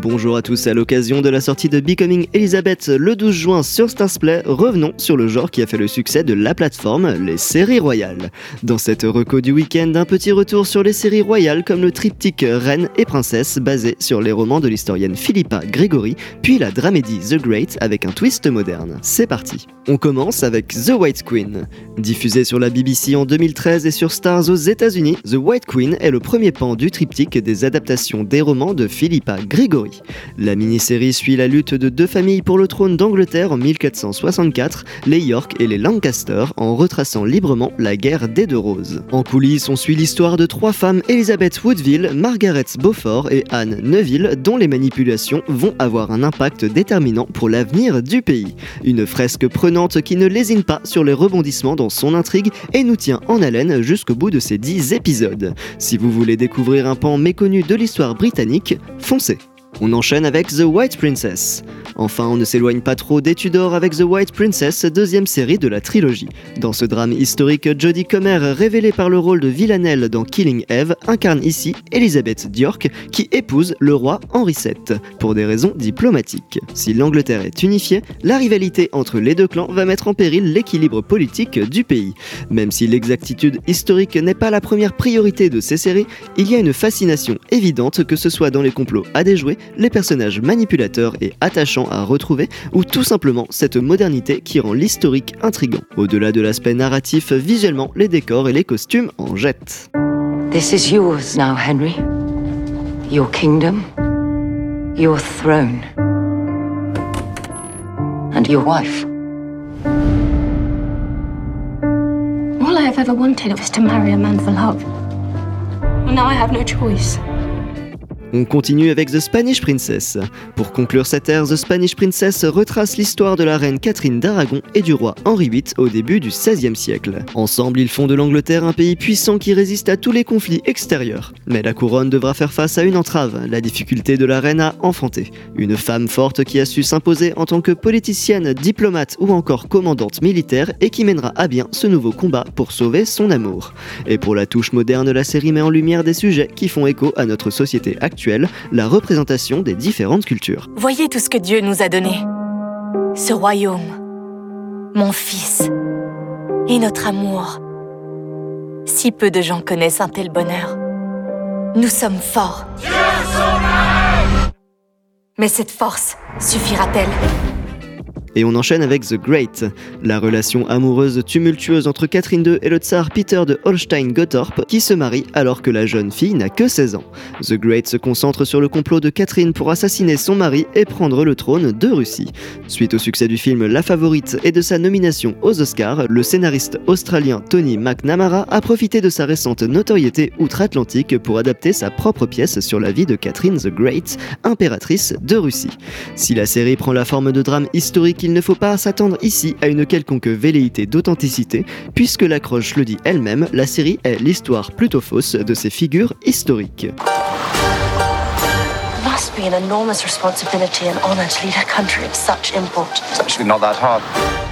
Bonjour à tous, à l'occasion de la sortie de Becoming Elizabeth le 12 juin sur Starsplay, revenons sur le genre qui a fait le succès de la plateforme, les séries royales. Dans cette reco du week-end, un petit retour sur les séries royales comme le triptyque Reine et Princesse basé sur les romans de l'historienne Philippa Gregory, puis la dramédie The Great avec un twist moderne. C'est parti. On commence avec The White Queen. Diffusé sur la BBC en 2013 et sur Stars aux États-Unis, The White Queen est le premier pan du triptyque des adaptations des romans de Philippa Gregory. La mini-série suit la lutte de deux familles pour le trône d'Angleterre en 1464, les York et les Lancaster, en retraçant librement la guerre des deux roses. En coulisses, on suit l'histoire de trois femmes Elizabeth Woodville, Margaret Beaufort et Anne Neville, dont les manipulations vont avoir un impact déterminant pour l'avenir du pays. Une fresque prenante qui ne lésine pas sur les rebondissements dans son intrigue et nous tient en haleine jusqu'au bout de ces 10 épisodes. Si vous voulez découvrir un pan méconnu de l'histoire britannique, foncez on enchaîne avec The White Princess. Enfin, on ne s'éloigne pas trop des Tudors avec The White Princess, deuxième série de la trilogie. Dans ce drame historique, Jodie Comer, révélée par le rôle de Villanelle dans Killing Eve, incarne ici Elizabeth d'York, qui épouse le roi Henri VII, pour des raisons diplomatiques. Si l'Angleterre est unifiée, la rivalité entre les deux clans va mettre en péril l'équilibre politique du pays. Même si l'exactitude historique n'est pas la première priorité de ces séries, il y a une fascination évidente que ce soit dans les complots à déjouer les personnages manipulateurs et attachants à retrouver, ou tout simplement cette modernité qui rend l'historique intrigant. Au-delà de l'aspect narratif, visuellement, les décors et les costumes en jettent. This is yours now, Henry. Your kingdom, your throne, and your wife. All I have ever wanted was to marry a man for love. Well, now I have no choice. On continue avec The Spanish Princess. Pour conclure cette ère, The Spanish Princess retrace l'histoire de la reine Catherine d'Aragon et du roi Henri VIII au début du XVIe siècle. Ensemble, ils font de l'Angleterre un pays puissant qui résiste à tous les conflits extérieurs. Mais la couronne devra faire face à une entrave, la difficulté de la reine à enfanter. Une femme forte qui a su s'imposer en tant que politicienne, diplomate ou encore commandante militaire et qui mènera à bien ce nouveau combat pour sauver son amour. Et pour la touche moderne, la série met en lumière des sujets qui font écho à notre société actuelle la représentation des différentes cultures. Voyez tout ce que Dieu nous a donné. Ce royaume, mon fils et notre amour. Si peu de gens connaissent un tel bonheur. Nous sommes forts. Mais cette force suffira-t-elle? Et on enchaîne avec The Great, la relation amoureuse tumultueuse entre Catherine II et le tsar Peter de Holstein-Gottorp qui se marie alors que la jeune fille n'a que 16 ans. The Great se concentre sur le complot de Catherine pour assassiner son mari et prendre le trône de Russie. Suite au succès du film La Favorite et de sa nomination aux Oscars, le scénariste australien Tony McNamara a profité de sa récente notoriété outre-Atlantique pour adapter sa propre pièce sur la vie de Catherine the Great, impératrice de Russie. Si la série prend la forme de drame historique, il ne faut pas s'attendre ici à une quelconque velléité d'authenticité, puisque l'accroche le dit elle-même, la série est l'histoire plutôt fausse de ces figures historiques. must be an enormous responsibility and honor to lead a country of such importance. It's actually not that hard.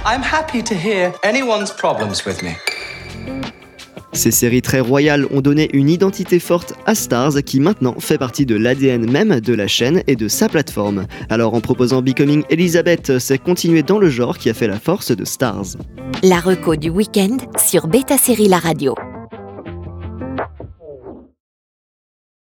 I'm happy to hear anyone's problems with me. Ces séries très royales ont donné une identité forte à Stars qui maintenant fait partie de l'ADN même de la chaîne et de sa plateforme. Alors en proposant Becoming Elizabeth, c'est continuer dans le genre qui a fait la force de Stars. La reco du week-end sur Beta Série La Radio.